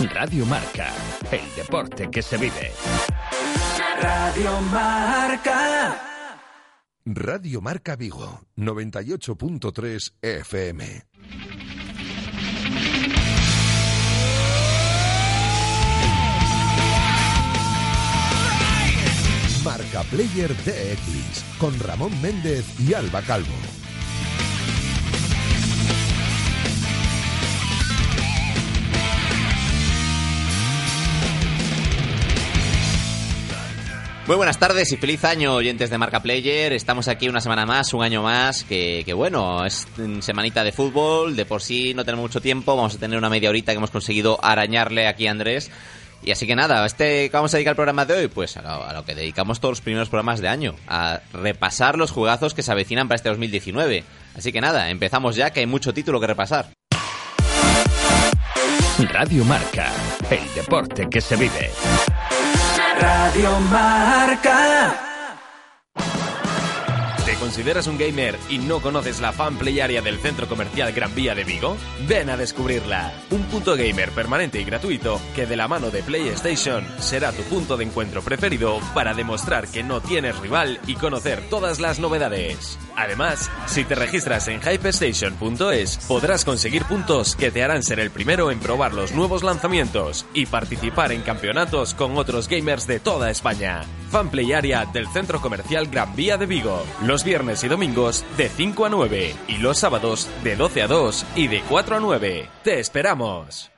Radio Marca, el deporte que se vive. Radio Marca. Radio Marca Vigo, 98.3 FM. Marca Player DX con Ramón Méndez y Alba Calvo. Muy buenas tardes y feliz año, oyentes de Marca Player. Estamos aquí una semana más, un año más, que, bueno, es semanita de fútbol, de por sí no tenemos mucho tiempo, vamos a tener una media horita que hemos conseguido arañarle aquí a Andrés. Y así que nada, este, ¿cómo vamos a dedicar el programa de hoy? Pues a lo, a lo que dedicamos todos los primeros programas de año, a repasar los jugazos que se avecinan para este 2019. Así que nada, empezamos ya, que hay mucho título que repasar. Radio Marca, el deporte que se vive. Radio Marca. ¿Te consideras un gamer y no conoces la fan play area del centro comercial Gran Vía de Vigo? Ven a descubrirla. Un punto gamer permanente y gratuito que de la mano de PlayStation será tu punto de encuentro preferido para demostrar que no tienes rival y conocer todas las novedades. Además, si te registras en hypestation.es podrás conseguir puntos que te harán ser el primero en probar los nuevos lanzamientos y participar en campeonatos con otros gamers de toda España. Fanplay Area del Centro Comercial Gran Vía de Vigo. Los viernes y domingos de 5 a 9 y los sábados de 12 a 2 y de 4 a 9. ¡Te esperamos!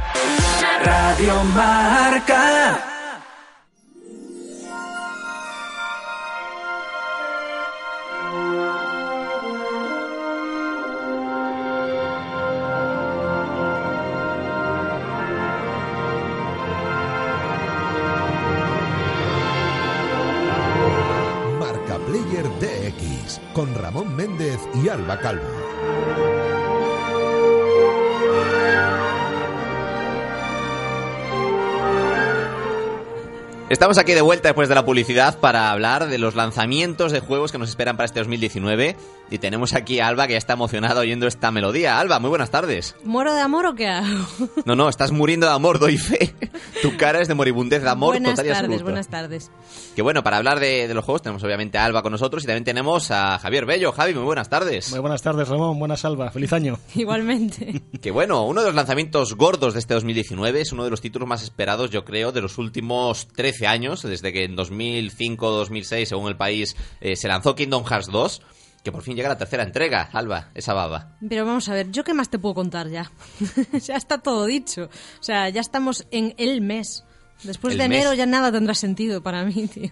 Radio Marca. Marca Player DX con Ramón Méndez y Alba Calvo. Estamos aquí de vuelta después de la publicidad para hablar de los lanzamientos de juegos que nos esperan para este 2019. Y tenemos aquí a Alba que ya está emocionada oyendo esta melodía. Alba, muy buenas tardes. ¿Muero de amor o qué hago? No, no, estás muriendo de amor, doy fe. Tu cara es de moribundez de amor buenas total y tardes, buenas tardes. Que bueno, para hablar de, de los juegos tenemos obviamente a Alba con nosotros y también tenemos a Javier Bello. Javi, muy buenas tardes. Muy buenas tardes, Ramón. Buenas, Alba. Feliz año. Igualmente. Que bueno, uno de los lanzamientos gordos de este 2019 es uno de los títulos más esperados, yo creo, de los últimos 13 años, desde que en 2005-2006, según el país, eh, se lanzó Kingdom Hearts 2, que por fin llega la tercera entrega, Alba, esa baba. Pero vamos a ver, ¿yo qué más te puedo contar ya? ya está todo dicho. O sea, ya estamos en el mes. Después El de enero mes. ya nada tendrá sentido para mí, tío.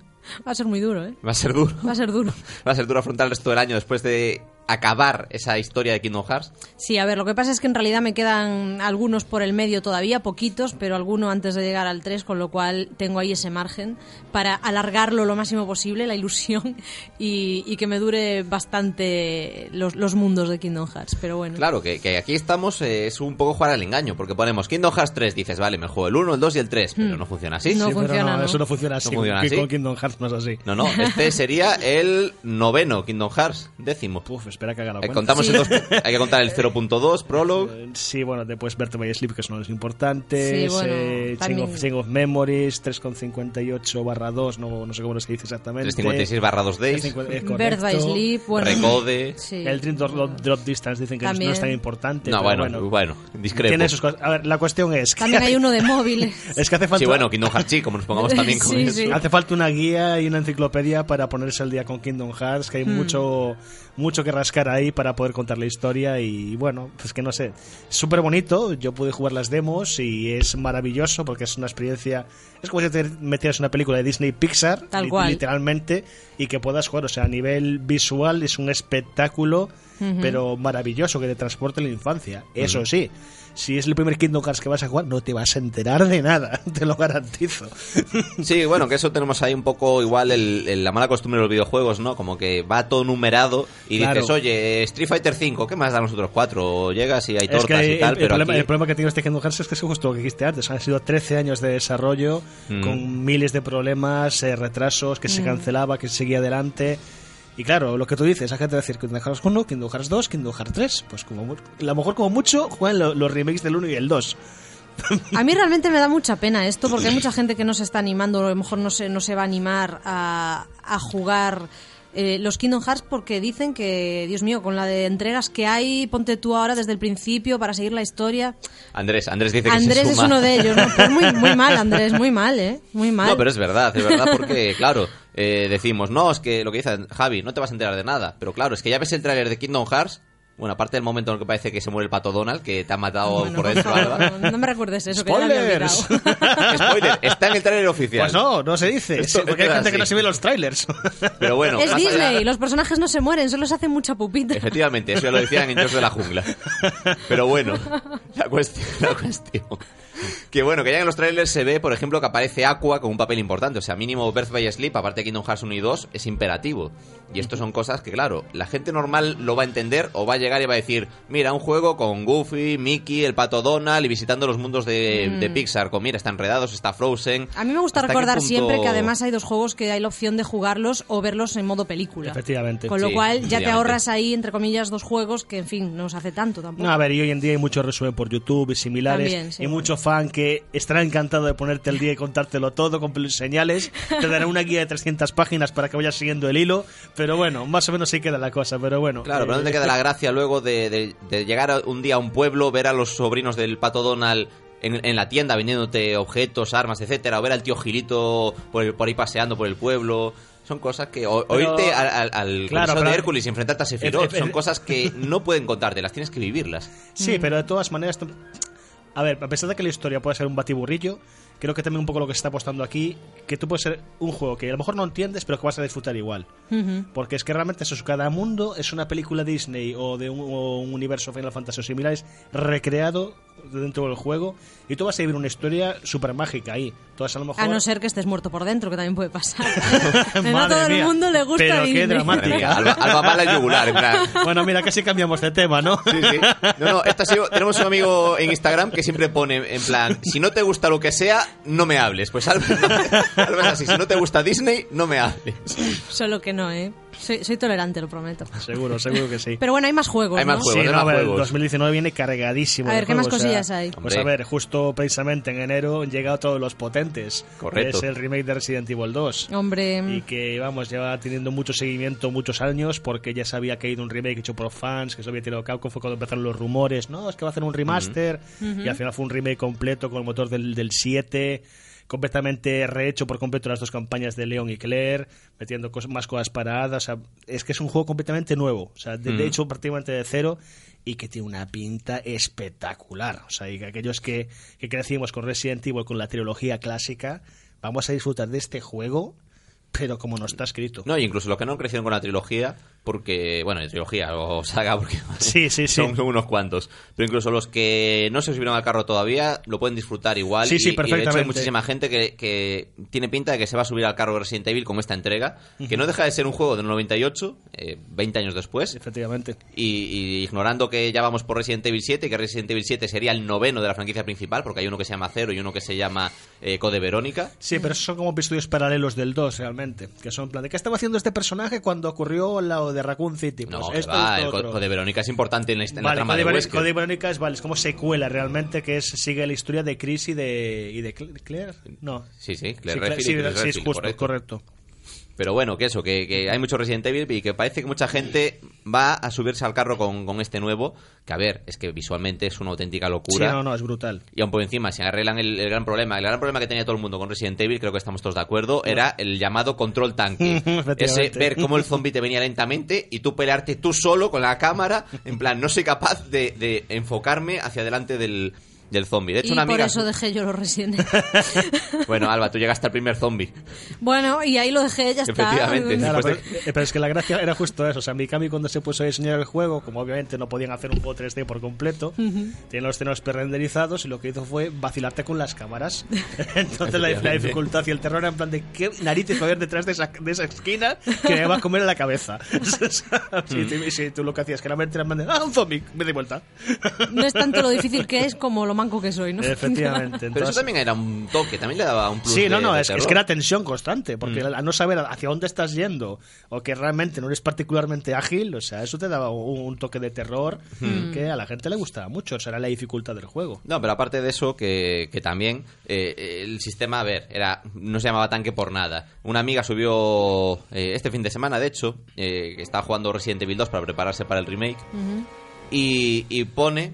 Va a ser muy duro, ¿eh? Va a ser duro. Va a ser duro. Va a ser duro afrontar el resto del año después de acabar esa historia de Kingdom Hearts. Sí, a ver, lo que pasa es que en realidad me quedan algunos por el medio todavía, poquitos, pero alguno antes de llegar al 3, con lo cual tengo ahí ese margen para alargarlo lo máximo posible, la ilusión, y, y que me dure bastante los, los mundos de Kingdom Hearts. Pero bueno. Claro, que, que aquí estamos, eh, es un poco jugar al engaño, porque ponemos Kingdom Hearts 3, dices, vale, me juego el 1, el 2 y el 3, pero no funciona así. Hmm. No Sí, funciona, ¿no? Eso no funciona así. funciona que así. Con Kingdom Hearts no es así. No, no, este sería el noveno Kingdom Hearts, décimo. Uf, espera que haga la Eh, cuenta. contamos Sí. el dos- hay que contar el 0.2, Prologue. Eh, Sí, bueno, después verte by Sleep, que son los importantes. Sí, bueno, eh, Chain, también- of, Chain of Memories, 3,58 barra 2, no, no sé cómo se dice exactamente. 356 barra 2 days. 350, es Bird by. Sleep, bueno. Recode. Sí. El Dream Drop, Drop Distance dicen que no- no También. es tan importante. No, pero bueno, bueno, discrepo. Tiene sus cosas. A ver, la cuestión es que, También hay uno de móviles. es que hace falta, Sí, bueno, Kingdom Hearts sí, como nos pongamos también con Sí, eso. sí. hace falta una guía y una enciclopedia para ponerse al día con Kingdom Hearts, que hay Hmm. mucho mucho que rascar ahí para poder contar la historia y bueno, pues que no sé, es súper bonito, yo pude jugar las demos y es maravilloso porque es una experiencia, es como si te metieras en una película de Disney Pixar, Tal cual. literalmente, y que puedas jugar, o sea, a nivel visual es un espectáculo pero maravilloso que te transporte a la infancia. Eso sí, si es el primer Kingdom Hearts que vas a jugar, no te vas a enterar de nada, te lo garantizo. Sí, bueno, que eso tenemos ahí un poco igual el- el- la mala costumbre de los videojuegos, ¿no? Como que va todo numerado y Claro. dices, oye, Street Fighter 5, ¿qué más dan los otros cuatro? Llegas y hay Es tortas y el, tal, el pero problema, aquí... el problema que tiene este Kingdom Hearts es que es justo lo que dijiste antes. Han sido 13 años de desarrollo Mm. con miles de problemas, eh, retrasos, que se cancelaba, que se seguía adelante. Y claro, lo que tú dices, hay gente decir Kingdom Hearts 1, Kingdom Hearts 2, Kingdom Hearts 3. Pues como a lo mejor como mucho juegan lo- los remakes del 1 y el 2. A mí realmente me da mucha pena esto porque hay mucha gente que no se está animando, a lo mejor no se, no se va a animar a, a jugar eh, los Kingdom Hearts porque dicen que, Dios mío, con la de entregas que hay, ponte tú ahora desde el principio para seguir la historia. Andrés, Andrés dice que Andrés se es suma. uno de ellos, ¿no? Pues muy, muy mal, Andrés, muy mal, ¿eh? Muy mal. No, pero es verdad, es verdad, porque, claro, eh, decimos, no, es que lo que dice Javi, no te vas a enterar de nada. Pero claro, es que ya ves el tráiler de Kingdom Hearts, bueno, aparte del momento en el que parece que se muere el pato Donald, que te ha matado Bueno, por por dentro, no, no me recuerdes eso, que ya lo había ¡Spoilers! Spoiler, está en el tráiler oficial. Pues no, no se dice. Esto porque hay gente que no se ve los trailers. Pero bueno, es allá- Disney, los personajes no se mueren, solo se hacen mucha pupita. Efectivamente, eso ya lo decían en Dios de la Jungla. Pero bueno, la cuestión, la cuestión. Que bueno, que ya en los trailers se ve, por ejemplo, que aparece Aqua con un papel importante. O sea, mínimo Birth by Sleep, aparte de Kingdom Hearts 1 y 2, es imperativo. Y esto son cosas que, claro, la gente normal lo va a entender o va a llegar y va a decir, mira, un juego con Goofy, Mickey, el pato Donald y visitando los mundos de, de Pixar. Con, mira, está Enredados, está Frozen. A mí me gusta ¿Hasta qué recordar punto- siempre que además hay dos juegos que hay la opción de jugarlos o verlos en modo película. Efectivamente. Con lo Sí, cual ya te ahorras ahí, entre comillas, dos juegos que, en fin, no os hace tanto tampoco. No, a ver, y hoy en día hay mucho resumen por YouTube y similares. También, sí. y mucho fan que estará encantado de ponerte el día y contártelo todo con pelos y señales. Te dará una guía de 300 páginas para que vayas siguiendo el hilo. Pero bueno, más o menos ahí queda la cosa. Pero bueno. Claro, pero eh, ¿dónde queda la gracia luego de, de- de llegar un día a un pueblo, ver a los sobrinos del pato Donald en, en la tienda vendiéndote objetos, armas, etcétera, o ver al tío Gilito por, el- por ahí paseando por el pueblo? Son cosas que o- Pero- oírte al, al, al Claro, coliseo pero- de Hércules y enfrentarte a Sephiroth Eh, eh, son eh, cosas que no pueden contarte, las tienes que vivirlas. Sí, Mm. pero de todas maneras. A ver, a pesar de que la historia puede ser un batiburrillo, creo que también un poco lo que se está apostando aquí, que tú puedes ser un juego que a lo mejor no entiendes, pero que vas a disfrutar igual. Porque es que realmente eso, es, cada mundo es una película Disney o de un, o un universo Final Fantasy o similares recreado dentro del juego y tú vas a vivir una historia súper mágica ahí. Entonces a lo mejor... A no ser que estés muerto por dentro, que también puede pasar. No a Madre todo el mundo le gusta pero qué Disney. dramática. Alba mala el yugular, en plan... Bueno, mira, casi cambiamos de tema, ¿no? Sí, sí. No, no, esto ha sido- tenemos un amigo en Instagram que siempre pone en plan, si no te gusta lo que sea, no me hables. Pues Alba, Alba es así, si no te gusta Disney, no me hables. Solo que no, ¿eh? Soy, soy tolerante, lo prometo. Seguro, seguro que sí. Pero bueno, hay más juegos, Hay más ¿no? juegos. Sí, de no, ver, el juegos. 2019 viene cargadísimo. A de ver, ¿qué más juegos, o sea, cosillas hay? Pues Hombre. a ver, justo precisamente en enero han llegado todos los potentes. Correcto. Es el remake de Resident Evil 2. Hombre, Y que, vamos, lleva teniendo mucho seguimiento muchos años porque ya sabía que ha ido un remake hecho por fans, que se había tirado Capcom, fue cuando empezaron los rumores, no, es que va a hacer un remaster, y al final fue un remake completo con el motor del, del 7, completamente rehecho por completo las dos campañas de Leon y Claire, metiendo más cosas paradas, o sea, es que es un juego completamente nuevo, o sea, de, de hecho prácticamente de cero, y que tiene una pinta espectacular, o sea, y que aquellos que, que crecimos con Resident Evil, con la trilogía clásica, vamos a disfrutar de este juego pero como no está escrito. No, y incluso los que no crecieron con la trilogía, porque, bueno, trilogía o saga, porque Sí, sí, sí. son unos cuantos. Pero incluso los que no se subieron al carro todavía lo pueden disfrutar igual. Sí, sí, y, y de hecho hay perfectamente. muchísima gente que, que tiene pinta de que se va a subir al carro de Resident Evil con esta entrega, que no deja de ser un juego del 98, eh, 20 años después. Efectivamente. Y, y ignorando que ya vamos por Resident Evil 7, que Resident Evil 7 sería el noveno de la franquicia principal, porque hay uno que se llama Cero y uno que se llama eh, Code Verónica. Sí, pero son como episodios paralelos del 2 realmente. Que son en plan de ¿qué estaba haciendo este personaje cuando ocurrió la de Raccoon City? Pues No, esto, va, esto, el otro. Code Verónica es importante en la, en la Vale, trama Code, de Ver- Wesker. Code Verónica es, vale, es como secuela realmente, que es sigue la historia de Chris y de, y de Cl- Claire. No. Sí, sí, Claire Sí, Redfield sí, sí, es justo, correcto. correcto. Pero bueno, que eso, que, que hay mucho Resident Evil y que parece que mucha gente va a subirse al carro con, con este nuevo, que a ver, es que visualmente es una auténtica Sí, locura. no, no, es brutal. Y aún por encima, si arreglan el, el gran problema, el gran problema que tenía todo el mundo con Resident Evil, creo que estamos todos de acuerdo, era el llamado control tanque. Ese ver cómo el zombie te venía lentamente y tú pelearte tú solo con la cámara, en plan, no soy capaz de, de enfocarme hacia adelante del, del zombie. De hecho, y una por amiga... eso dejé yo los Resident Evil. Bueno, Alba, tú llegaste al primer zombie. bueno, y ahí lo dejé, ya está. Efectivamente. Claro, pero, eh, pero es que la gracia era justo eso. O sea, Mikami cuando se puso a diseñar el juego, como obviamente no podían hacer un juego 3D por completo, tienen los escenarios pre-renderizados y lo que hizo fue vacilarte con las cámaras. Entonces la, la Efectivamente. dificultad y el terror era en plan de qué narices va a haber detrás de esa, de esa esquina que me va a comer en la cabeza. si, tú- si tú lo que hacías que era meter en plan de, ah, un zombie, me doy vuelta. No es tanto lo difícil que es como lo manco que soy, ¿no? Efectivamente. Pero eso también era un toque, también le daba un plus Sí, no, de- no, de es, que era tensión constante, porque Mm. al no saber hacia dónde estás yendo o que realmente no eres particularmente ágil, o sea, eso te daba un, un toque de terror Mm. que a la gente le gustaba mucho, o sea, era la dificultad del juego. No, pero aparte de eso, que, que también eh, el sistema, a ver, era no se llamaba tanque por nada. Una amiga subió eh, este fin de semana, de hecho, eh, que estaba jugando Resident Evil 2 para prepararse para el remake, y, y pone,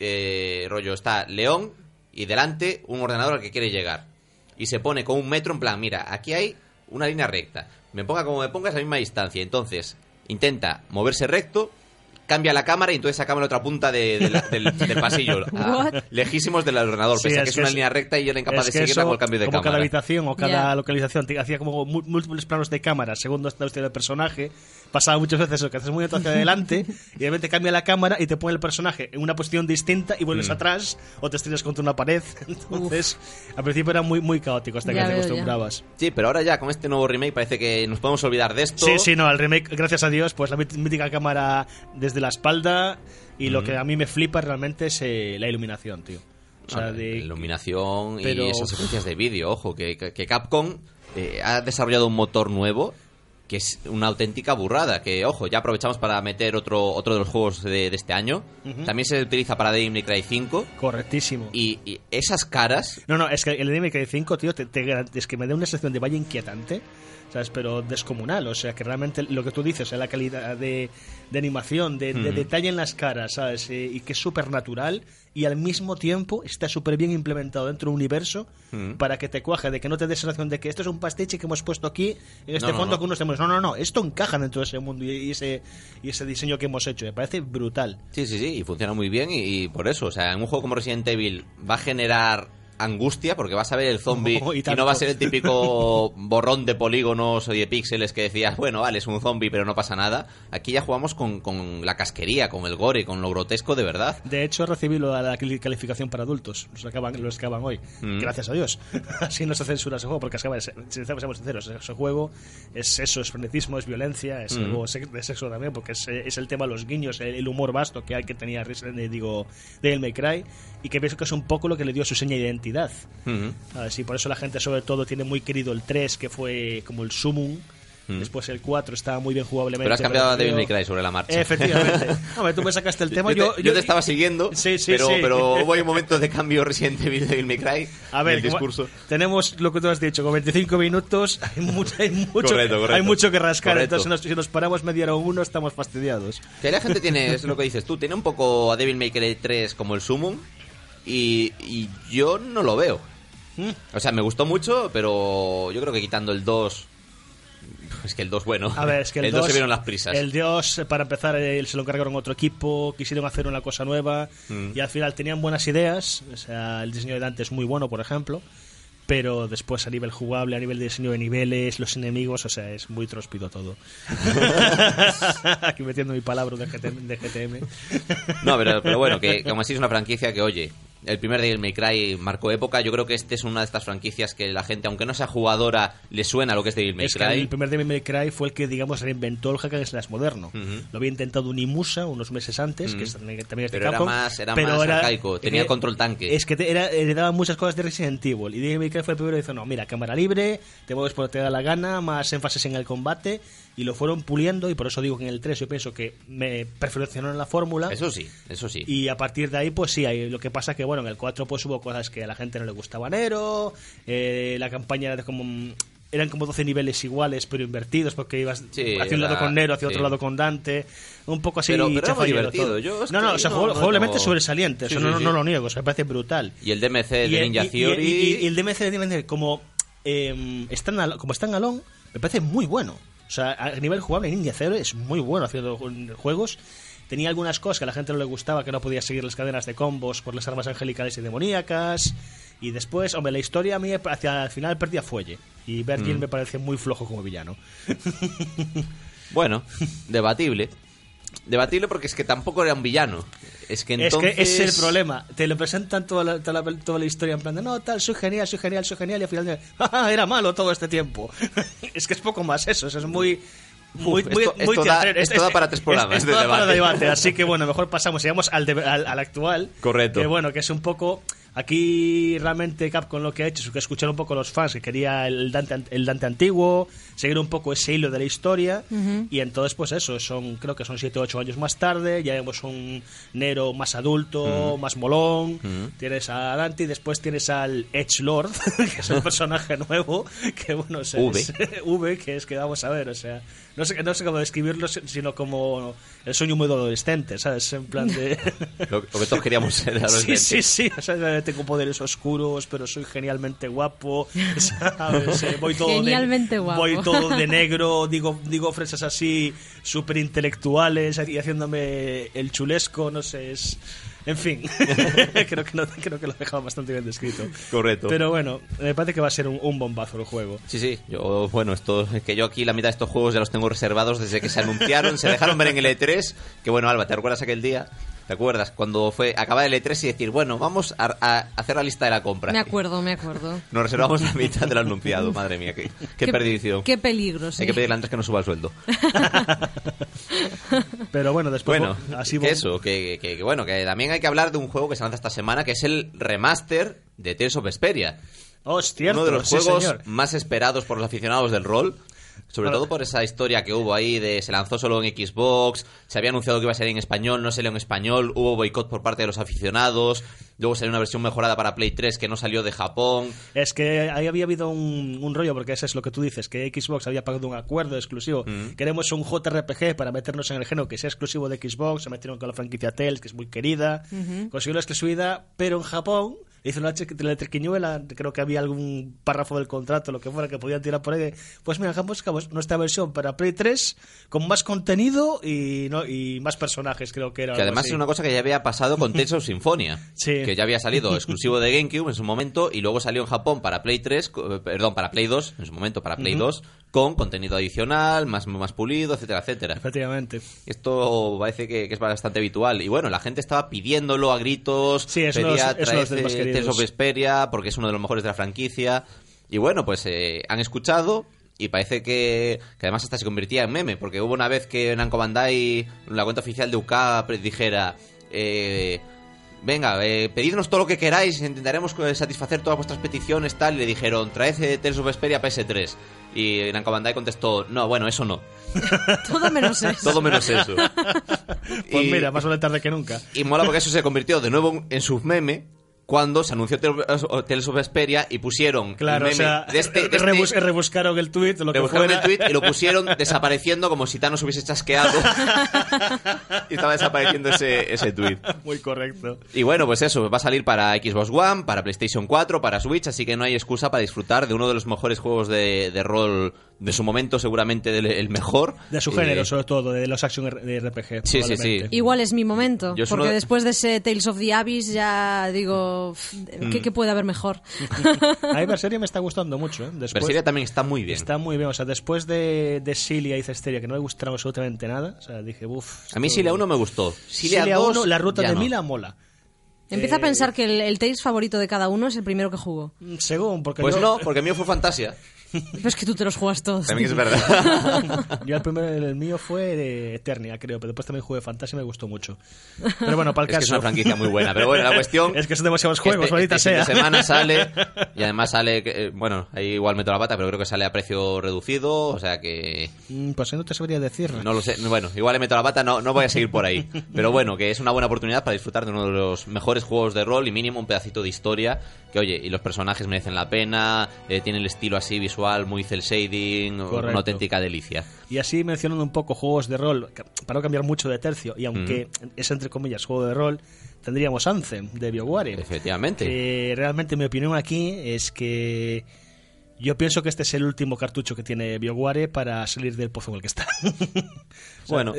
eh, rollo, está León y delante un ordenador al que quiere llegar. Y se pone con un metro en plan, mira, aquí hay una línea recta. Me ponga como me pongas a la misma distancia. Entonces, intenta moverse recto, cambia la cámara y entonces saca la otra punta de- de la- del, del pasillo. a- What? lejísimos del ordenador, Sí, pese a es que es una es- línea recta y yo era incapaz de seguirla eso, con el cambio de como cámara. cada habitación o cada Ya. localización te hacía como múltiples planos de cámara según la historia del personaje, pasaba muchas veces eso, que haces muy hacia adelante y de repente cambia la cámara y te pone el personaje en una posición distinta y vuelves Mm. atrás o te estrellas contra una pared. Entonces, al principio era muy, muy caótico hasta Ya que te veo, ya. acostumbrabas. Sí, pero ahora ya con este nuevo remake parece que nos podemos olvidar de esto. Sí, sí, no, el remake, gracias a Dios, pues la mítica cámara desde la espalda y lo que a mí me flipa realmente es eh, la iluminación, tío. O sea, de... iluminación Pero- y esas secuencias de vídeo, ojo, que, que- Capcom eh, ha desarrollado un motor nuevo que es una auténtica burrada, que ojo, ya aprovechamos para meter otro otro de los juegos de, de este año. También se utiliza para Devil May Cry 5 Correctísimo. y, y esas caras No, no, es que el Devil May Cry 5, tío, te, te es que me da una sensación de valle inquietante, ¿sabes? Pero descomunal, o sea, que realmente lo que tú dices, sea, la calidad de, de animación, de, de detalle en las caras, ¿sabes? Eh, y que es súper natural y al mismo tiempo está súper bien implementado dentro de un universo para que te cuaje, de que no te des sensación de que esto es un pastiche que hemos puesto aquí en este No, no, fondo no. que unos. No, no, no, esto encaja dentro de ese mundo y, y ese, y ese diseño que hemos hecho. Me parece brutal. Sí, sí, sí, y funciona muy bien y, y por eso, o sea, en un juego como Resident Evil va a generar angustia porque vas a ver el zombie Oh, y y, no va a ser el típico borrón de polígonos o de píxeles que decías, bueno, vale, es un zombie pero no pasa nada. Aquí ya jugamos con, con la casquería, con el gore, con lo grotesco de verdad. De hecho, recibí lo- la cali- calificación para adultos. Los acaban, los acaban hoy. Mm. Gracias a Dios. Así no se censura ese juego, porque acaba de ser- si seamos sinceros, ese juego es eso, es frenetismo, es violencia, es Mm. algo de sexo también, porque es, es el tema de los guiños, el, el humor vasto que hay que tenía Evil, digo, Devil May Cry, y que ves que es un poco lo que le dio su seña de identidad. Ujú. Así, por eso la gente sobre todo tiene muy querido el 3, que fue como el sumum. Después el 4 estaba muy bien jugablemente. Pero has cambiado a Devil May Cry sobre la marcha. Efectivamente. Hombre, tú me sacaste el tema. yo, te, yo te estaba siguiendo, Sí, sí, pero, sí. pero hubo un momento de cambio Resident Evil Devil May Cry A ver, el como- discurso. tenemos lo que tú has dicho, con 25 minutos hay mucho, hay mucho, Correcto, correcto. Hay mucho que rascar. Correcto. Entonces, si nos, si nos paramos media hora o uno, estamos fastidiados. Que la gente tiene, es lo que dices tú, tiene un poco a Devil May Cry 3 como el Summon y, y yo no lo veo. Mm. O sea, me gustó mucho, pero yo creo que quitando el 2... Es que el 2 bueno. A ver, es que el, 2 2 se vieron las prisas. El 2, eh, para empezar, se lo encargaron otro equipo, quisieron hacer una cosa nueva Mm. y al final tenían buenas ideas. O sea, el diseño de Dante es muy bueno, por ejemplo. Pero después a nivel jugable, a nivel de diseño de niveles, los enemigos, o sea, es muy tróspido todo. Aquí metiendo mi palabra de GTM. de GTM. No, pero, pero bueno, que como así es una franquicia que, oye, el primer Devil May Cry marcó época. Yo creo que este es una de estas franquicias que la gente, aunque no sea jugadora, le suena lo que es Devil May Es que Cry. el primer Devil May Cry fue el que, digamos, reinventó el hack and slash moderno. Lo había intentado Unimusa unos meses antes, que es también también es de Pero era más- era pero más arcaico, tenía eh, control tanque. Es que te- era, heredaba muchas cosas de Resident Evil. Y Devil May Cry fue el primero que dijo, no, mira, cámara libre, te mueves por te da la gana, más énfasis en el combate, y lo fueron puliendo, y por eso digo que en el 3 yo pienso que me perfeccionaron la fórmula. Eso sí, eso sí. Y a partir de ahí, pues sí, hay, lo que pasa que, bueno, en el 4 pues hubo cosas que a la gente no le gustaba Nero, eh, la campaña era de como... Eran como 12 niveles iguales, pero invertidos, porque ibas Sí, hacia un lado con Nero, hacia sí. otro lado con Dante. Un poco así. Pero- pero muy divertido. Yo es no, no, o sea, no- jugablemente sobresaliente. Sí, eso no, lo niego, o sea, me parece brutal. Y el DMC de el- Ninja y- y- Theory... Y, y el DMC de Ninja Theory, como, eh, están al- como están alone, me parece muy bueno. O sea, a nivel jugable, Ninja Theory es muy bueno haciendo ju- juegos. tenía algunas cosas que a la gente no le gustaba, que no podía seguir las cadenas de combos por las armas angelicales y demoníacas. Y después, hombre, la historia a mí hacia el final perdía fuelle. Y Virgil Mm. me parece muy flojo como villano. Bueno, debatible. Debatible porque es que tampoco era un villano. Es que entonces... Es que es el problema. Te lo presentan toda la, toda la, toda la historia en plan de, no, tal, soy genial, soy genial, soy genial, y al final de, "Ja, ja, era malo todo este tiempo. es que es poco más eso, eso es muy... Muy, Uf, muy, esto- muy esto da- teatrero. esto da para tres programas esto de da para debate. debate, así que bueno, mejor pasamos y vamos al, de- al, al actual. Correcto. Que bueno, que es un poco... Aquí realmente Capcom lo que ha hecho es que escuchar un poco a los fans que quería el Dante, el Dante antiguo, seguir un poco ese hilo de la historia y entonces pues eso, son creo que son 7 o 8 años más tarde, ya vemos un Nero más adulto, más molón, tienes a Dante y después tienes al Edge Lord, que es un personaje nuevo, que bueno, V. es- V, que es que vamos a ver, o sea, no sé, no sé cómo describirlo, sino como el sueño muy adolescente, ¿sabes? En plan de... Lo, lo que todos queríamos ser Sí, adolescentes. sí, sí. O sea, tengo poderes oscuros, pero soy genialmente guapo. ¿sabes? Voy todo Genialmente de, guapo. Voy todo de negro, digo, digo fresas así, súper intelectuales, y haciéndome el chulesco, no sé, es... En fin, creo, que no, creo que lo he dejado bastante bien descrito. Correcto. Pero bueno, me parece que va a ser un, un bombazo el juego. Sí, sí, yo, bueno, esto, es que yo aquí la mitad de estos juegos ya los tengo reservados desde que se anunciaron, se dejaron ver en el E3, que bueno, Alba, ¿te recuerdas aquel día? ¿Te acuerdas? Cuando fue acabar el E3 y decir, bueno, vamos a, a hacer la lista de la compra. Me acuerdo, me acuerdo. Nos reservamos la mitad del anunciado, madre mía, qué, qué, perdición. Qué peligro, sí. Hay que pedirle antes que no suba el sueldo. Pero bueno, después... Bueno, así que eso, que, que- que bueno, que también hay que hablar de un juego que se lanza esta semana, que es el remaster de Tales of Vesperia. Oh, es cierto, Uno de los sí, juegos señor. más esperados por los aficionados del rol. Sobre todo por esa historia que hubo ahí de se lanzó solo en Xbox, se había anunciado que iba a salir en español, no salió en español, hubo boicot por parte de los aficionados, luego salió una versión mejorada para Play 3 que no salió de Japón. Es que ahí había habido un, un rollo, porque eso es lo que tú dices, que Xbox había pagado un acuerdo exclusivo. Mm. Queremos un JRPG para meternos en el género que sea exclusivo de Xbox. Se metieron con la franquicia Tales, que es muy querida. Consiguió la exclusividad, pero en Japón hizo una triquiñuela. Creo que había algún párrafo del contrato, lo que fuera, que podían tirar por ahí. Pues mira, Japón sacamos nuestra versión para Play 3 con más contenido y, no, y más personajes, creo que era. Que además así. es una cosa que ya había pasado con Tales of Symphonia. Sí. Que ya había salido exclusivo de GameCube en su momento y luego salió en Japón para Play 3, co- eh, perdón, para Play 2, en su momento para Play 2, con contenido adicional, más, más pulido, etcétera, etcétera. Efectivamente. Esto parece que, que es bastante habitual. Y bueno, la gente estaba pidiéndolo a gritos. Sí, es pedía, los- es uno de los "Traed, más eh, queridos". Tales of Vesperia, porque es uno de los mejores de la franquicia. Y bueno, pues eh, han escuchado y parece que, que además hasta se convertía en meme, porque hubo una vez que Namco Bandai, la cuenta oficial de UK, dijera... Eh, Venga, eh, pedidnos todo lo que queráis, intentaremos satisfacer todas vuestras peticiones, tal. Y le dijeron, traed eh, Tales of Vesperia PS3. Y Namco Bandai contestó, no, bueno, eso no. Todo menos eso. Todo menos eso. Pues Y- mira, más vale tarde que nunca. y mola porque eso se convirtió de nuevo en submeme cuando se anunció Tales of Vesperia y pusieron Claro, o meme sea, de este, de este- rebus- rebuscaron el tweet, lo que rebuscaron fuera. el tweet y lo pusieron desapareciendo como si Thanos hubiese chasqueado y estaba desapareciendo ese, ese tweet. Muy correcto. Y bueno, pues eso, va a salir para Xbox One, para PlayStation 4, para Switch, así que no hay excusa para disfrutar de uno de los mejores juegos de, de rol de su momento, seguramente del- el mejor. De su Eh, género, sobre todo, de los action de RPG. Sí, sí, sí. Igual es mi momento, Yo porque de- después de ese Tales of the Abyss ya digo, Mm. ¿qué, qué puede haber mejor? A mí Berseria me está gustando mucho. ¿eh? Después, Berseria también está muy bien. Está muy bien. O sea, después de, de Cilia y Cesteria, que no me gustaron absolutamente nada, o sea, dije, uff. A mí Silia 1 me gustó. Silia, Cilia 2, 1, la ruta de no. Mila mola. Empieza a Eh, pensar que el, el Tales favorito de cada uno es el primero que jugó. Mm, Según, porque Pues yo, no, porque mío fue Fantasia. Pero es que tú te los juegas todos. También es verdad. yo el primero, el mío fue de Eternia, creo, pero después también jugué Fantasy y me gustó mucho. Pero bueno, para el es que caso. es una franquicia muy buena. Pero bueno, la cuestión. Es que son demasiados juegos, este, maldita este fin sea. de semana sale. Y además sale. que, eh, Bueno, ahí igual meto la pata, pero creo que sale a precio reducido. O sea que. Mm, Pues no te sabría decir. No lo sé. Bueno, igual le meto la pata, no, no voy a seguir por ahí. Pero bueno, que es una buena oportunidad para disfrutar de uno de los mejores juegos de rol y mínimo un pedacito de historia. Que oye, y los personajes merecen la pena. eh, tiene el estilo así visual, muy cel shading. Correcto. Una auténtica delicia. Y así mencionando un poco juegos de rol, para no cambiar mucho de tercio, y aunque es entre comillas juego de rol, tendríamos Anthem de BioWare. Efectivamente. Que realmente mi opinión aquí es que Yo pienso que este es el último cartucho que tiene BioWare para salir del pozo en el que está. Sea, Bueno,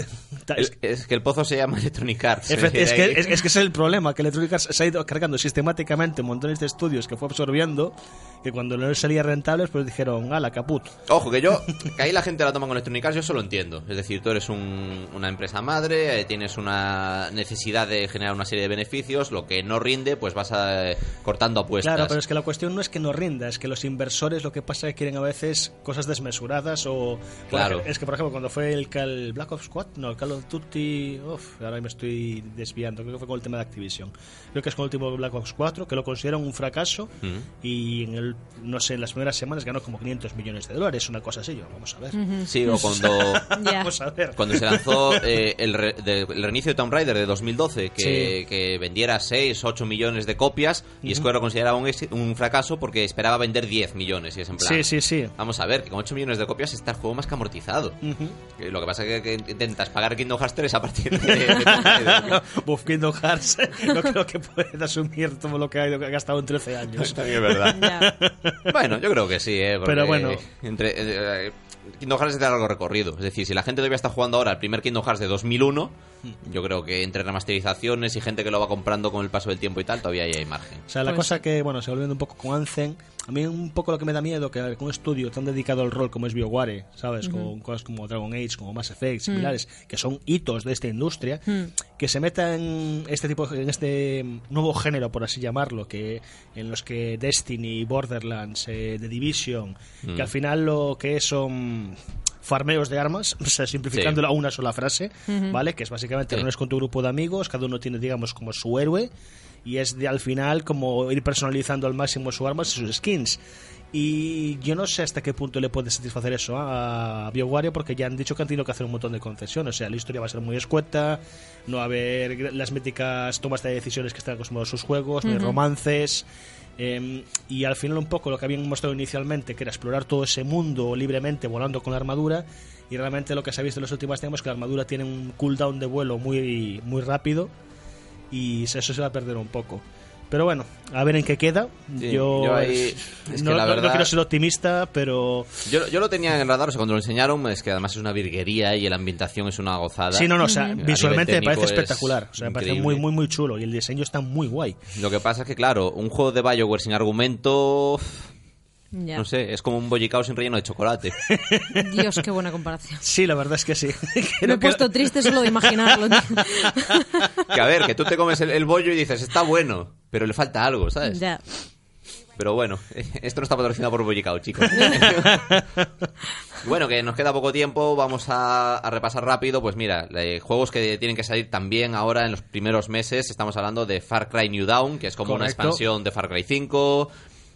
ta- es, es que el pozo se llama Electronic Arts. Es que, es, que ese es el problema, que Electronic Arts se ha ido cargando sistemáticamente montones de estudios que fue absorbiendo, que cuando no salía rentables, pues dijeron, ala, caput. Ojo, que yo, que ahí la gente la toma con Electronic Arts, yo eso lo entiendo. Es decir, tú eres un- una empresa madre, eh, tienes una necesidad de generar una serie de beneficios, lo que no rinde, pues vas a, eh, cortando apuestas. Claro, pero es que la cuestión no es que no rinda, es que los inversores lo que pasa es que quieren a veces cosas desmesuradas o... Claro. ejemplo, Es que, por ejemplo, cuando fue el, Cal- Black Ops 4, no, el Call of Duty... Uf, ahora me estoy desviando, creo que fue con el tema de Activision. Creo que es con el último Black Ops 4, que lo consideran un fracaso y en el, no sé, en las primeras semanas ganó como 500 millones de dólares, una cosa así, yo, vamos a ver. Sí, o cuando... Vamos a ver. Cuando se lanzó eh, el, re- de- el reinicio de Tomb Raider de 2012, que, Sí. que vendiera 6, 8 millones de copias, y Square lo consideraba un, fracaso porque esperaba vender 10 millones. Y es en plan, Sí, sí, sí. Vamos a ver, que con 8 millones de copias está el juego más que amortizado. Lo que pasa es que, que intentas pagar Kingdom Hearts 3 a partir de... de. Buff Kingdom Hearts no creo que pueda asumir todo lo que ha gastado en 13 años. También es verdad. Ya. Bueno, yo creo que sí, ¿eh? Porque Pero bueno. Entre, eh, Kingdom Hearts es de largo recorrido. Es decir, si la gente todavía está jugando ahora el primer Kingdom Hearts de 2001, yo creo que entre remasterizaciones y gente que lo va comprando con el paso del tiempo y tal, todavía ahí hay margen. O sea, la Pues cosa que, bueno, se volviendo un poco con Anthem, a mí un poco lo que me da miedo que con un estudio tan dedicado al rol como es BioWare, ¿sabes? Con cosas como Dragon Age, como Mass Effect, similares, que son hitos de esta industria, que se meta en este tipo, en este nuevo género, por así llamarlo, que en los que Destiny, Borderlands, eh, The Division, que al final lo que son farmeos de armas, o sea, simplificándolo a una sola frase, ¿vale? Que es básicamente Sí. reúnes con tu grupo de amigos, cada uno tiene, digamos, como su héroe, y es de al final como ir personalizando al máximo sus armas y sus skins. Y yo no sé hasta qué punto le puede satisfacer eso a BioWare porque ya han dicho que han tenido que hacer un montón de concesiones. O sea, la historia va a ser muy escueta, no va a haber las míticas tomas de decisiones que están acostumbrados a sus juegos, no hay romances. eh, y al final un poco lo que habían mostrado inicialmente, que era explorar todo ese mundo libremente volando con la armadura. Y realmente lo que se ha visto en los últimos tiempos es que la armadura tiene un cooldown de vuelo muy, muy rápido y eso se va a perder un poco. Pero bueno, a ver en qué queda. Sí, yo yo ahí- es que no, la no- no verdad- quiero ser optimista, pero Yo, yo lo tenía en el radar, o sea, cuando lo enseñaron, es que además es una virguería y la ambientación es una gozada. sí, no, no, o sea, visualmente me parece es espectacular. O sea, me parece muy, muy, muy chulo y el diseño está muy guay. Lo que pasa es que, claro, un juego de Bioware sin argumento... Ya. No sé, es como un bollicao sin relleno de chocolate. Dios, qué buena comparación. Sí, la verdad es que sí. Me he que- puesto triste solo de imaginarlo. que a ver, que tú te comes el, el bollo y dices, está bueno, pero le falta algo, ¿sabes? ya. Pero bueno, esto no está patrocinado por Bollicao, chicos. bueno, que nos queda poco tiempo, vamos a, a repasar rápido. Pues mira, eh, juegos que tienen que salir también ahora en los primeros meses. Estamos hablando de Far Cry New Dawn, que es como una expansión de Far Cry 5.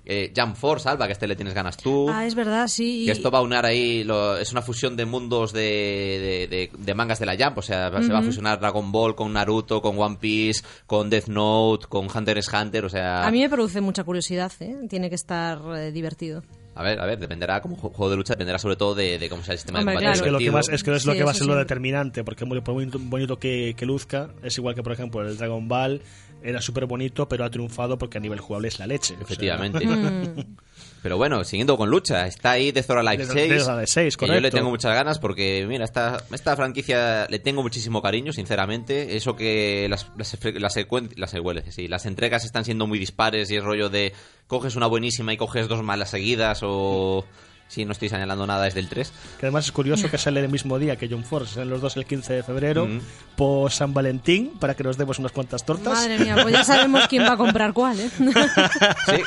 Eh, Jump Force, Alba, que este le tienes ganas tú. Ah, es verdad, sí. Que esto va a unir ahí, lo- es una fusión de mundos de, de- de- de mangas de la Jump, o sea, se va a fusionar Dragon Ball con Naruto, con One Piece, con Death Note, con Hunter x Hunter, o sea... A mí me produce mucha curiosidad, ¿eh? Tiene que estar eh, divertido. A ver, a ver, dependerá como ju- juego de lucha, dependerá sobre todo de, de cómo sea el sistema Hombre, de claro. combate. Es que lo que divertido. más es que es lo Sí, que va a ser lo determinante, porque muy por muy bonito que, que luzca, es igual que por ejemplo el Dragon Ball era súper bonito, pero ha triunfado porque a nivel jugable es la leche. o sea, Efectivamente. Mm. Pero bueno, siguiendo con lucha, está ahí Death or Alive Death- 6. Death or Alive 6, que yo le tengo muchas ganas porque, mira, esta, esta franquicia le tengo muchísimo cariño, sinceramente. Eso que las, las, las, secuen- las sí, las entregas están siendo muy dispares y es rollo de coges una buenísima y coges dos malas seguidas o... Sí, no estoy señalando nada desde el 3. Que además es curioso que sale el mismo día que John Force, salen los dos el 15 de febrero, Mm. por San Valentín, para que nos demos unas cuantas tortas. Madre mía, pues ya sabemos quién va a comprar cuál, ¿eh? Sí.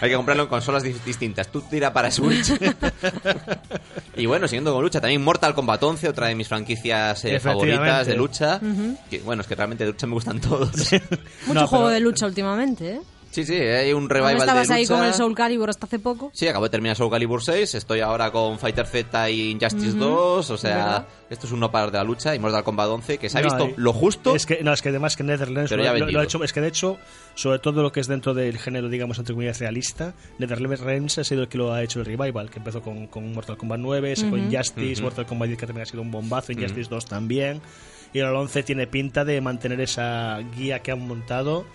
Hay que comprarlo en consolas dis- distintas. Tú tira para Switch. y bueno, siguiendo con lucha, también Mortal Kombat 11, otra de mis franquicias eh, favoritas de lucha. que, bueno, es que realmente de lucha me gustan todos. Mucho No, juego pero- de lucha últimamente, ¿eh? Sí, sí, hay un ¿No revival estabas de ahí lucha. con el Soul Calibur hasta hace poco? Sí, acabo de terminar Soul Calibur 6, estoy ahora con Fighter Z y Injustice 2, o sea, ¿Verdad? esto es un no parar de la lucha y Mortal Kombat 11, que se ha No, visto lo justo. Es que, no, es que además que Netherlands Pero lo, ya lo- ha hecho, es que de hecho, sobre todo lo que es dentro del género, digamos, entre comillas realista, Netherlands ha sido el que lo ha hecho el revival, que empezó con, con Mortal Kombat 9, sacó Injustice, Mortal Kombat 10 que también ha sido un bombazo, Injustice 2 también. Y el 11 tiene pinta de mantener esa guía que han montado.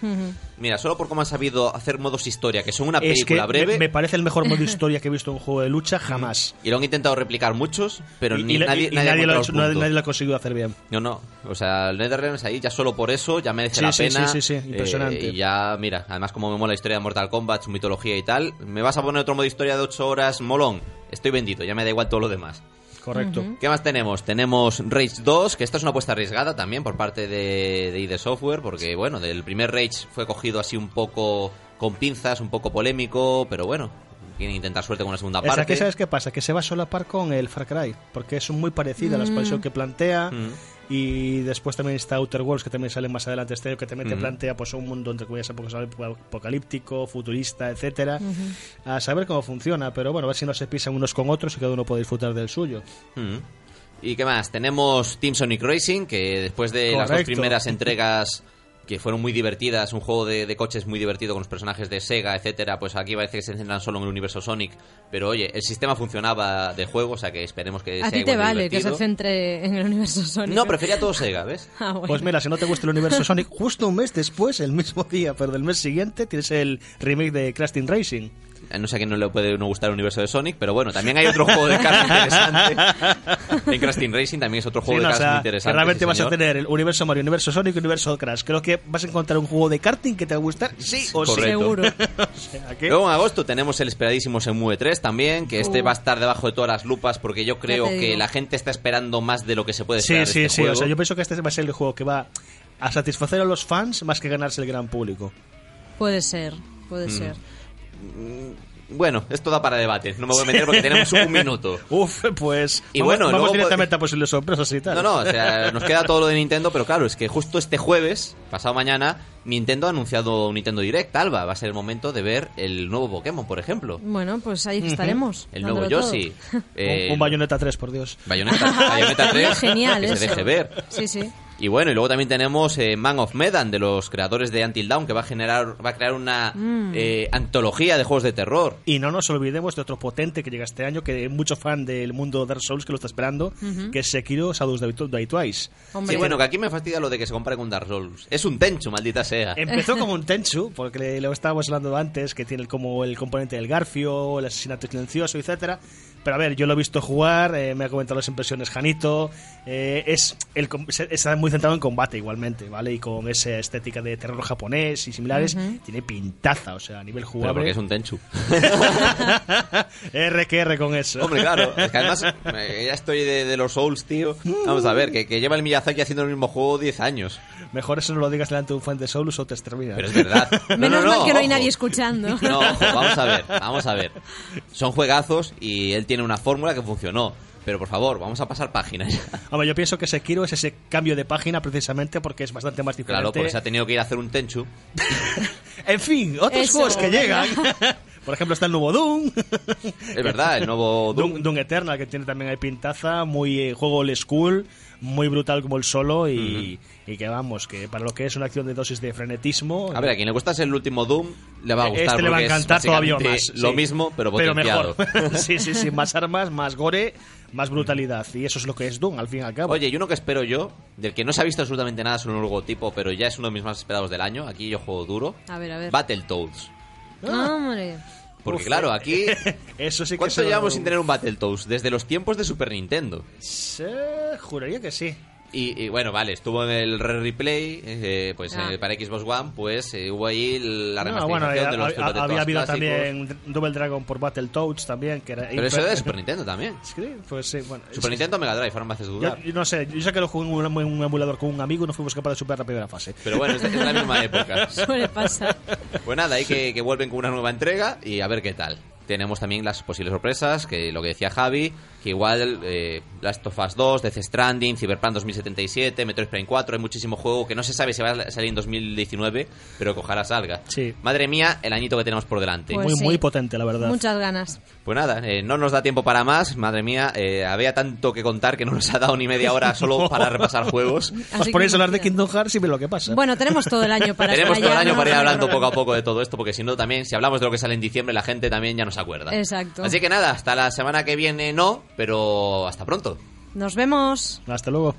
Mira, solo por cómo han sabido hacer modos historia, que son una Es que película breve. me, parece el mejor modo historia que he visto en un juego de lucha jamás. Y lo han intentado replicar muchos, pero y, ni y nadie, y nadie ha nadie lo ha hecho- nadie lo conseguido hacer bien. No, no. O sea, el NetherRealms ahí ya solo por eso ya merece Sí, la sí, pena. sí, sí, sí, impresionante. Eh, y ya, mira, además como me mola la historia de Mortal Kombat, su mitología y tal, me vas a poner otro modo de historia de 8 horas, molón. Estoy vendido, ya me da igual todo lo demás. Correcto. ¿Qué más tenemos? Tenemos Rage 2, que esta es una apuesta arriesgada también por parte de, de ID Software, porque bueno, del primer Rage fue cogido así un poco con pinzas, un poco polémico, pero bueno, quieren intentar suerte con una segunda O sea, parte. que ¿sabes qué pasa? Que se va a solapar con el Far Cry, porque es muy parecida a la expansión que plantea. Mm. Y después también está Outer Worlds, que también sale más adelante este año, que también te plantea pues un mundo entre comillas apocalíptico, futurista, etcétera. A saber cómo funciona, pero bueno, a ver si no se pisan unos con otros y cada uno puede disfrutar del suyo. ¿Y qué más? Tenemos Team Sonic Racing, que después de las dos primeras entregas que fueron muy divertidas, un juego de, de coches muy divertido con los personajes de Sega, etcétera, pues aquí parece que se centran solo en el universo Sonic, pero oye, el sistema funcionaba de juego, o sea que esperemos que A sea ti te vale que se centre en el universo Sonic. No, prefería todo Sega, ¿ves? Ah, bueno. Pues mira, si no te gusta el universo Sonic, justo un mes después, el mismo día, pero del mes siguiente, tienes el remake de Crash Team Racing. No sé a quién no le puede no gustar el universo de Sonic, pero bueno, también hay otro juego de cartas interesante. En Crash Team Racing también es otro Sí, juego no, de o cartas sea, interesante. realmente sí, vas a tener el universo Mario, universo Sonic y universo Crash. Creo que vas a encontrar un juego de karting que te va a gustar, sí o sí. Correcto. Seguro. O sea, que- Luego en agosto tenemos el esperadísimo Shenmue 3 también, que este Uh. va a estar debajo de todas las lupas porque yo creo que la gente está esperando más de lo que se puede Sí, esperar sí, de este sí. juego. O sea, yo pienso que este va a ser el juego que va a satisfacer a los fans más que ganarse el gran público. Puede ser, puede Mm. ser. Bueno, esto da para debate, no me voy a meter porque tenemos un minuto. Uf, pues. Y vamos, bueno, vamos luego directamente a posibles sorpresas y tal. No, no, o sea, nos queda todo lo de Nintendo, pero claro, es que justo este jueves, pasado mañana, Nintendo ha anunciado un Nintendo Direct, Alba. Va a ser el momento de ver el nuevo Pokémon, por ejemplo. Bueno, pues ahí estaremos. El nuevo. Yoshi. Un, eh, un Bayonetta 3, por Dios. Bayonetta, Bayonetta 3. Genial, que eso. se deje ver. Sí, sí. Y bueno, y luego también tenemos eh, Man of Medan, de los creadores de Until Dawn, que va a generar, va a crear una Mm. eh, antología de juegos de terror. Y no nos olvidemos de otro potente que llega este año, que mucho fan del mundo Dark Souls que lo está esperando, que es Sekiro Shadows Die Twice. Hombre, Sí, bueno, que aquí me fastidia lo de que se compare con Dark Souls. Es un Tenchu, maldita sea. Empezó como un Tenchu, porque lo estábamos hablando antes, que tiene como el componente del Garfio, el asesinato silencioso, etcétera. Pero a ver, yo lo he visto jugar, eh, me ha comentado las impresiones Janito. eh, es el, está muy centrado en combate igualmente, ¿vale? Y con esa estética de terror japonés y similares, tiene pintaza, o sea, a nivel Pero jugable. porque es un Tenchu. R que R con eso. Hombre, claro. Es que además, ya estoy de, de los Souls, tío. Vamos a ver, que, que lleva el Miyazaki haciendo el mismo juego 10 años. Mejor eso no lo digas delante de un fan de Souls o te extermina. Pero es verdad. No, Menos no, no, mal que no hay nadie escuchando. No, ojo, vamos a ver, vamos a ver. Son juegazos y él tiene una fórmula que funcionó. Pero por favor, vamos a pasar páginas. Hombre, yo pienso que Sekiro es ese cambio de página precisamente porque es bastante más diferente. Claro, porque se ha tenido que ir a hacer un Tenchu. En fin, otros Eso, juegos que llegan. Por ejemplo, está el nuevo Doom. Es verdad, el nuevo Doom. Doom, Doom Eternal, que tiene también ahí pintaza, muy eh, juego old school, muy brutal como el solo y, y que vamos, que para lo que es una acción de dosis de frenetismo... A ver, a quien le gusta el último Doom, le va a gustar. este le va a es encantar todavía más. Lo sí. mismo, pero Pero potenciado. mejor. sí, sí, sí, más armas, más gore, más brutalidad. Y eso es lo que es Doom, al fin y al cabo. Oye, y uno que espero yo, del que no se ha visto absolutamente nada, solo un logotipo, pero ya es uno de mis más esperados del año. Aquí yo juego duro. A ver, a ver. Battletoads. Hombre. Porque Uf, claro, aquí... Eso sí que ¿Cuánto se llevamos sin tener un Battletoads? Desde los tiempos de Super Nintendo. Sí, juraría que sí. Y, y, bueno, vale, estuvo en el Re Replay, eh, pues Ah. eh, para Xbox One, pues eh, hubo ahí la No, bueno, remasterización de los ha- Battletoads había habido clásicos. también Double Dragon por Battletoads también, que era... Pero eso era de Super Nintendo también. Sí, pues sí, bueno. Super sí, Nintendo Mega Drive, ahora me haces Yo, dudar. yo no sé, yo sé que lo jugué en un, en un emulador con un amigo y no fuimos capaces de superar la primera fase. Pero bueno, es de, es la misma época. Suele pasar. Pues nada, hay que, que vuelven con una nueva entrega y a ver qué tal. Tenemos también las posibles sorpresas, que lo que decía Javi, que igual eh, Last of Us 2, Death Stranding, Cyberpunk 2077, Metroid Prime 4, hay muchísimo juego que no se sabe si va a salir en 2019, pero que ojalá salga. Sí. Madre mía, el añito que tenemos por delante. Pues muy, sí. muy potente, la verdad. Muchas ganas. Pues nada, eh, no nos da tiempo para más, madre mía, eh, había tanto que contar que no nos ha dado ni media hora solo para repasar juegos. Os ponéis a hablar de. Kingdom Hearts y ve lo que pasa. Bueno, tenemos todo el año para Tenemos todo el año para ir hablando poco a poco de todo esto, porque si no también, si hablamos de lo que sale en diciembre, la gente también ya no se acuerda. Exacto. Así que nada, hasta la semana que viene no, pero hasta pronto. Nos vemos. Hasta luego.